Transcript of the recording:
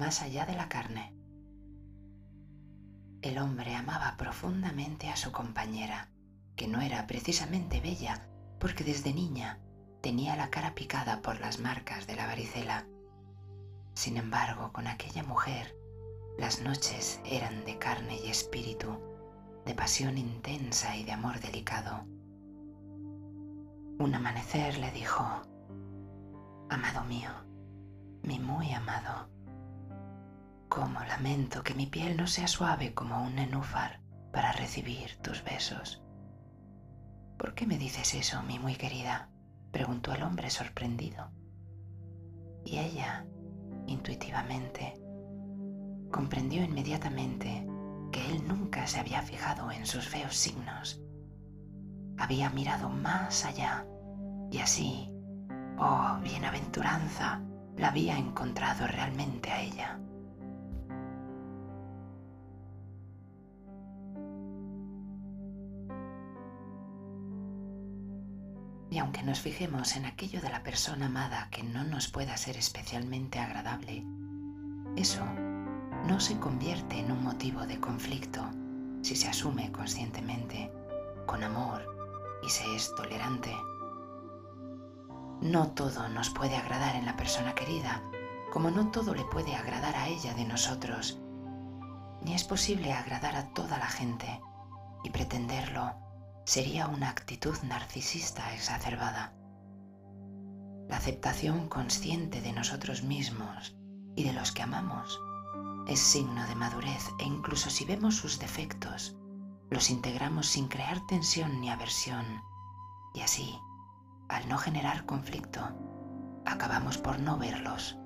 más allá de la carne. El hombre amaba profundamente a su compañera, que no era precisamente bella, porque desde niña tenía la cara picada por las marcas de la varicela. Sin embargo, con aquella mujer, las noches eran de carne y espíritu, de pasión intensa y de amor delicado. Un amanecer le dijo, Amado mío, mi muy amado, cómo lamento que mi piel no sea suave como un nenúfar para recibir tus besos. ¿Por qué me dices eso, mi muy querida? preguntó el hombre sorprendido. Y ella, intuitivamente, comprendió inmediatamente que él nunca se había fijado en sus feos signos. Había mirado más allá y así, oh bienaventuranza, la había encontrado realmente a ella. Y aunque nos fijemos en aquello de la persona amada que no nos pueda ser especialmente agradable, eso no se convierte en un motivo de conflicto si se asume conscientemente, con amor y se es tolerante. No todo nos puede agradar en la persona querida, como no todo le puede agradar a ella de nosotros, ni es posible agradar a toda la gente, y pretenderlo sería una actitud narcisista exacerbada. La aceptación consciente de nosotros mismos y de los que amamos es signo de madurez e incluso si vemos sus defectos, los integramos sin crear tensión ni aversión y así, al no generar conflicto, acabamos por no verlos